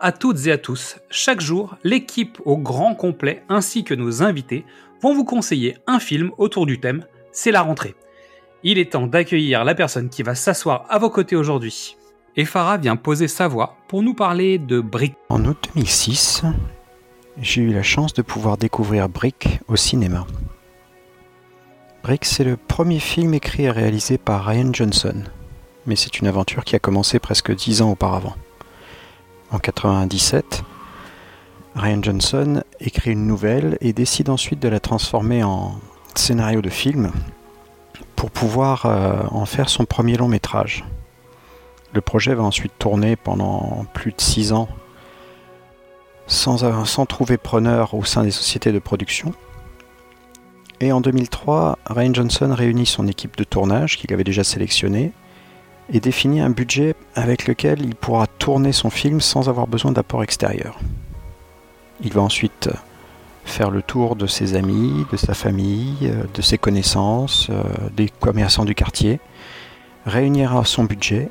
à toutes et à tous. Chaque jour, l'équipe au grand complet ainsi que nos invités vont vous conseiller un film autour du thème C'est la rentrée. Il est temps d'accueillir la personne qui va s'asseoir à vos côtés aujourd'hui. Et Farah vient poser sa voix pour nous parler de Brick. En août 2006, j'ai eu la chance de pouvoir découvrir Brick au cinéma. Brick, c'est le premier film écrit et réalisé par Ryan Johnson, mais c'est une aventure qui a commencé presque dix ans auparavant. En 97, Ryan Johnson écrit une nouvelle et décide ensuite de la transformer en scénario de film pour pouvoir euh, en faire son premier long métrage. Le projet va ensuite tourner pendant plus de six ans sans, euh, sans trouver preneur au sein des sociétés de production. Et en 2003, Ryan Johnson réunit son équipe de tournage qu'il avait déjà sélectionnée et définit un budget avec lequel il pourra tourner son film sans avoir besoin d'apport extérieur. Il va ensuite faire le tour de ses amis, de sa famille, de ses connaissances, euh, des commerçants du quartier, réunira son budget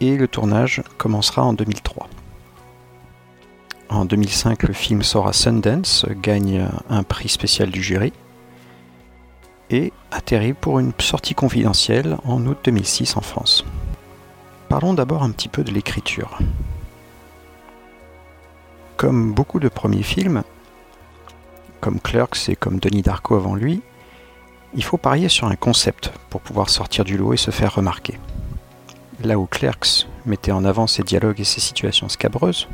et le tournage commencera en 2003. En 2005, le film sort à Sundance, gagne un prix spécial du jury et atterrit pour une sortie confidentielle en août 2006 en France. Parlons d'abord un petit peu de l'écriture. Comme beaucoup de premiers films, comme Clerks et comme Denis Darko avant lui, il faut parier sur un concept pour pouvoir sortir du lot et se faire remarquer. Là où Clerks mettait en avant ses dialogues et ses situations scabreuses,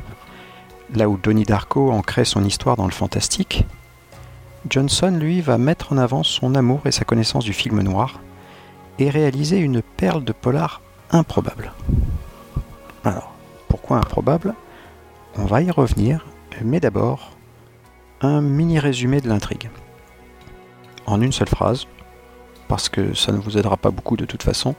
là où Denis Darko ancrait son histoire dans le fantastique, Johnson, lui, va mettre en avant son amour et sa connaissance du film noir et réaliser une perle de polar improbable. Alors, pourquoi improbable? On va y revenir, mais d'abord, un mini résumé de l'intrigue. En une seule phrase, parce que ça ne vous aidera pas beaucoup de toute façon,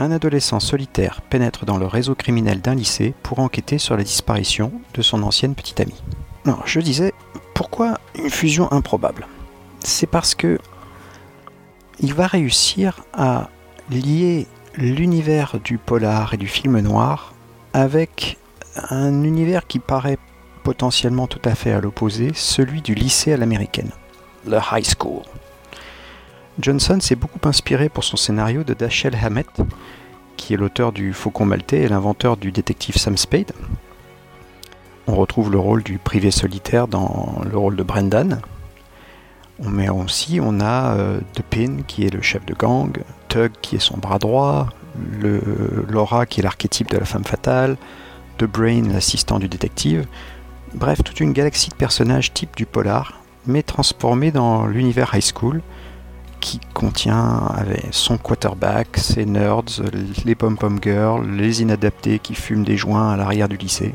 un adolescent solitaire pénètre dans le réseau criminel d'un lycée pour enquêter sur la disparition de son ancienne petite amie. Alors, je disais, pourquoi une fusion improbable? C'est parce que il va réussir à lier l'univers du polar et du film noir avec un univers qui paraît potentiellement tout à fait à l'opposé, celui du lycée à l'américaine, le high school. Johnson s'est beaucoup inspiré pour son scénario de Dashiell Hammett, qui est l'auteur du Faucon maltais et l'inventeur du détective Sam Spade, on retrouve le rôle du privé solitaire dans le rôle de Brendan. Mais aussi, on a euh, The Pin qui est le chef de gang, Tug qui est son bras droit, Laura qui est l'archétype de la femme fatale, The Brain l'assistant du détective. Bref, toute une galaxie de personnages type du polar, mais transformés dans l'univers high school qui contient son quarterback, ses nerds, les pom-pom girls, les inadaptés qui fument des joints à l'arrière du lycée.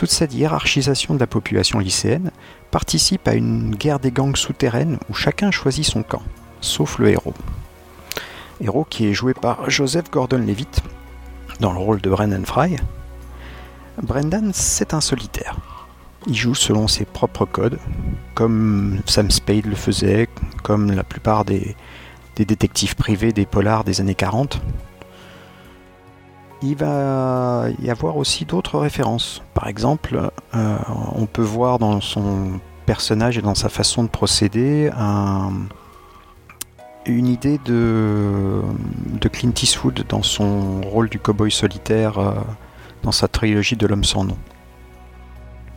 Toute cette hiérarchisation de la population lycéenne participe à une guerre des gangs souterraines où chacun choisit son camp, sauf le héros. Héros qui est joué par Joseph Gordon-Levitt dans le rôle de Brendan Fry. Brendan, c'est un solitaire. Il joue selon ses propres codes, comme Sam Spade le faisait, comme la plupart des, des détectives privés des polars des années 40 il va y avoir aussi d'autres références. Par exemple, euh, on peut voir dans son personnage et dans sa façon de procéder une idée de, Clint Eastwood dans son rôle du cowboy solitaire euh, dans sa trilogie de l'homme sans nom.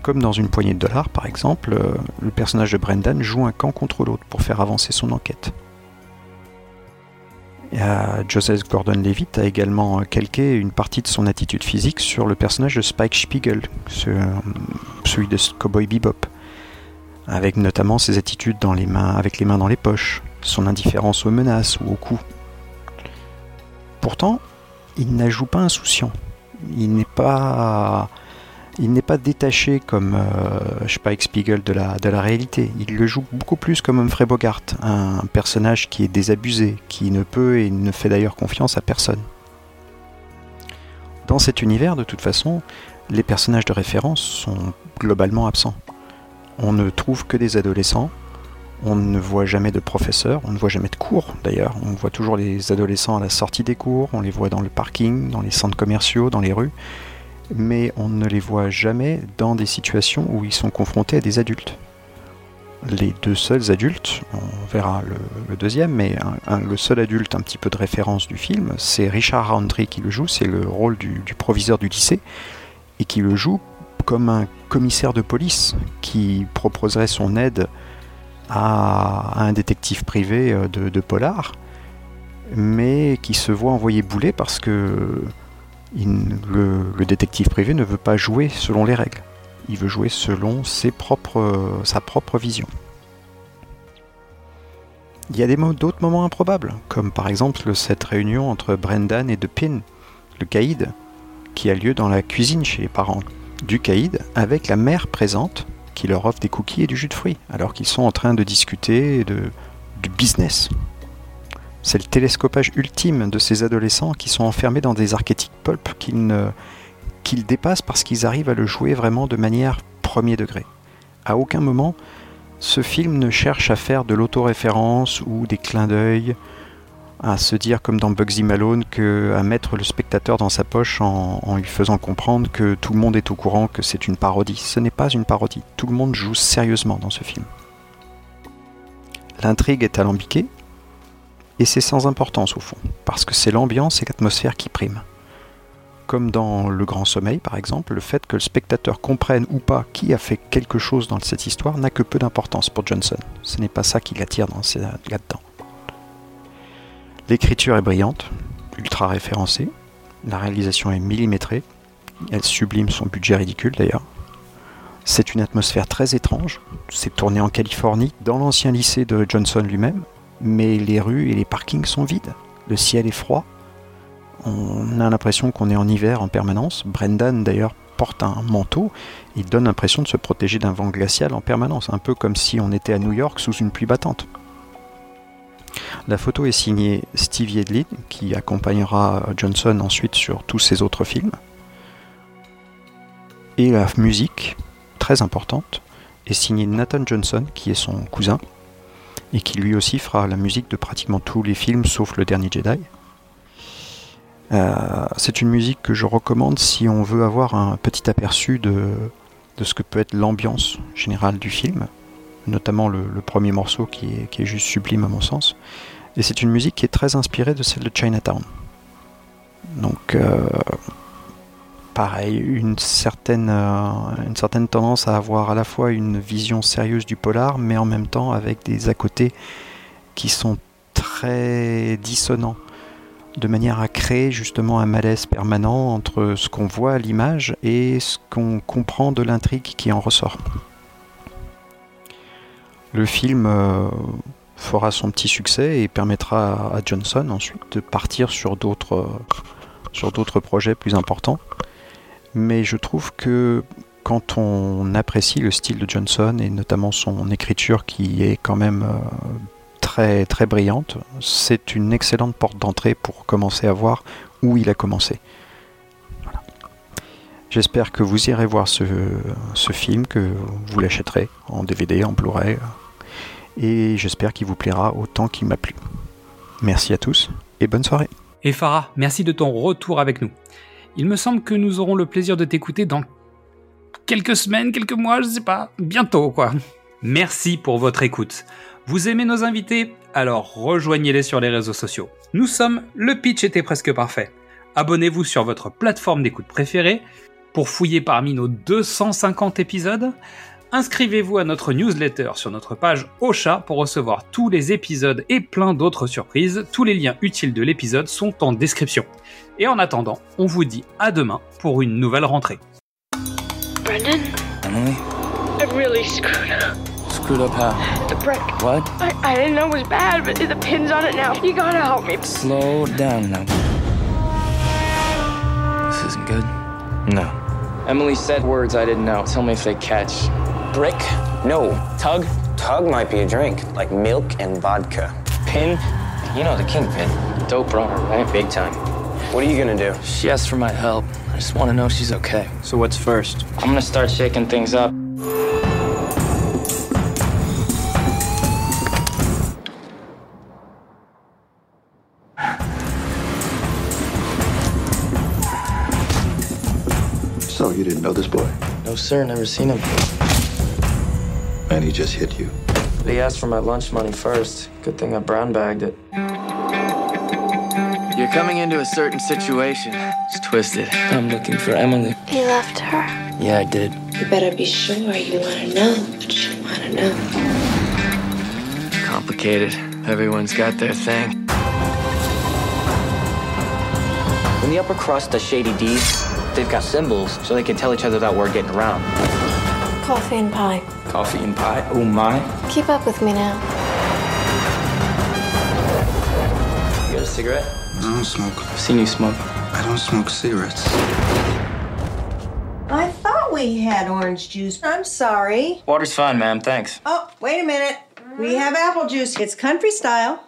Comme dans une poignée de dollars, par exemple, euh, le personnage de Brendan joue un camp contre l'autre pour faire avancer son enquête. Joseph Gordon-Levitt a également calqué une partie de son attitude physique sur le personnage de Spike Spiegel, celui de Cowboy Bebop. avec notamment ses attitudes dans les mains, avec les mains dans les poches, son indifférence aux menaces ou aux coups. Pourtant, il n'ajoute pas insouciant. Il n'est pas, il n'est pas détaché comme, euh, Spike Spiegel de la, de la réalité. Il le joue beaucoup plus comme Humphrey Bogart, un personnage qui est désabusé, qui ne peut et ne fait d'ailleurs confiance à personne. Dans cet univers, de toute façon, les personnages de référence sont globalement absents. On ne trouve que des adolescents, on ne voit jamais de professeurs, on ne voit jamais de cours d'ailleurs. On voit toujours les adolescents à la sortie des cours, on les voit dans le parking, dans les centres commerciaux, dans les rues, mais on ne les voit jamais dans des situations où ils sont confrontés à des adultes. Les deux seuls adultes, on verra le, deuxième, mais le seul adulte un petit peu de référence du film, c'est Richard Roundtree qui le joue, c'est le rôle du, proviseur du lycée, et qui le joue comme un commissaire de police qui proposerait son aide à, un détective privé euh, de, polar, mais qui se voit envoyer bouler parce que le, détective privé ne veut pas jouer selon les règles. Il veut jouer selon sa propre vision. Il y a d'autres moments improbables, comme par exemple cette réunion entre Brendan et Pin, le caïd, qui a lieu dans la cuisine chez les parents du caïd, avec la mère présente qui leur offre des cookies et du jus de fruits, alors qu'ils sont en train de discuter de, du business. C'est le télescopage ultime de ces adolescents qui sont enfermés dans des archétypes pulp qu'ils dépassent parce qu'ils arrivent à le jouer vraiment de manière premier degré. À aucun moment, ce film ne cherche à faire de l'autoréférence ou des clins d'œil à se dire comme dans Bugsy Malone que à mettre le spectateur dans sa poche en, lui faisant comprendre que tout le monde est au courant que c'est une parodie. Ce n'est pas une parodie. Tout le monde joue sérieusement dans ce film. L'intrigue est alambiquée et c'est sans importance au fond, parce que c'est l'ambiance et l'atmosphère qui priment. Comme dans Le Grand Sommeil par exemple, le fait que le spectateur comprenne ou pas qui a fait quelque chose dans cette histoire n'a que peu d'importance pour Johnson. Ce n'est pas ça qui l'attire là-dedans. L'écriture est brillante, ultra référencée, la réalisation est millimétrée, elle sublime son budget ridicule d'ailleurs. C'est une atmosphère très étrange, c'est tourné en Californie, dans l'ancien lycée de Johnson lui-même, mais les rues et les parkings sont vides, le ciel est froid, on a l'impression qu'on est en hiver en permanence, Brendan d'ailleurs porte un manteau, il donne l'impression de se protéger d'un vent glacial en permanence, un peu comme si on était à New York sous une pluie battante. La photo est signée Steve Yedlin, qui accompagnera Johnson ensuite sur tous ses autres films. Et la musique, très importante, est signée Nathan Johnson, qui est son cousin, et qui lui aussi fera la musique de pratiquement tous les films sauf le dernier Jedi. Euh, c'est une musique que je recommande si on veut avoir un petit aperçu de ce que peut être l'ambiance générale du film notamment le, premier morceau qui est, juste sublime à mon sens. Et c'est une musique qui est très inspirée de celle de Chinatown. Donc, euh, pareil, une certaine, euh, une certaine tendance à avoir à la fois une vision sérieuse du polar, mais en même temps avec des à côté qui sont très dissonants, de manière à créer justement un malaise permanent entre ce qu'on voit à l'image et ce qu'on comprend de l'intrigue qui en ressort le film euh, fera son petit succès et permettra à Johnson ensuite de partir sur d'autres sur d'autres projets plus importants. Mais je trouve que quand on apprécie le style de Johnson et notamment son écriture qui est quand même euh, très très brillante, c'est une excellente porte d'entrée pour commencer à voir où il a commencé. J'espère que vous irez voir ce, film, que vous l'achèterez en DVD, en Blu-ray, et j'espère qu'il vous plaira autant qu'il m'a plu. Merci à tous et bonne soirée. Et Farah, merci de ton retour avec nous. Il me semble que nous aurons le plaisir de t'écouter dans quelques semaines, quelques mois, je sais pas, bientôt quoi. Merci pour votre écoute. Vous aimez nos invités? Alors rejoignez-les sur les réseaux sociaux. Nous sommes Le Pitch était presque parfait. Abonnez-vous sur votre plateforme d'écoute préférée pour fouiller parmi nos 250 épisodes. Inscrivez-vous à notre newsletter sur notre page Ocha pour recevoir tous les épisodes et plein d'autres surprises. Tous les liens utiles de l'épisode sont en description. Et en attendant, on vous dit à demain pour une nouvelle rentrée. Brendan? Emily? I really screwed up. Screwed up how? The brick. What? I, I didn't know it was bad, but the pin's on it now. You gotta help me. Slow down now. This isn't good. No. Emily said words I didn't know. Tell me if they catch. Brick? No. Tug? Tug might be a drink, like milk and vodka. Pin? You know the kingpin. Dope runner, right? Big time. What are you gonna do? She asked for my help. I just want to know she's okay. So what's first? I'm gonna start shaking things up. So you didn't know this boy? No, sir, never seen him. And he just hit you. He asked for my lunch money first. Good thing I brown bagged it. You're coming into a certain situation. It's twisted. I'm looking for Emily. You left her. Yeah, I did. You better be sure you want to know what you want to know. Complicated. Everyone's got their thing. When the upper crust does shady deeds, they've got symbols so they can tell each other that we're getting around. Coffee and pie. Coffee and pie. Oh my. Keep up with me now. You got a cigarette? I don't smoke. I've seen you smoke. I don't smoke cigarettes. I thought we had orange juice. I'm sorry. Water's fine, ma'am. Thanks. Oh, wait a minute. We have apple juice. It's country style.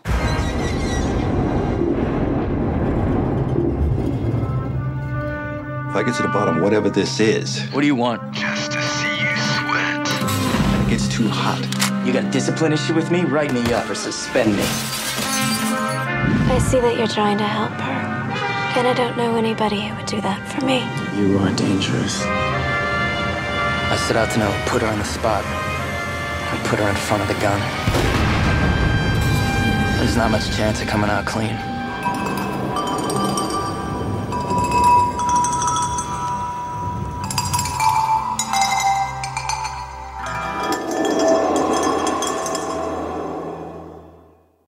If I get to the bottom, whatever this is, What do you want? just You got a discipline issue with me? Write me up or suspend me. I see that you're trying to help her. And I don't know anybody who would do that for me. You are dangerous. I set out to know, put her on the spot, and put her in front of the gun. There's not much chance of coming out clean.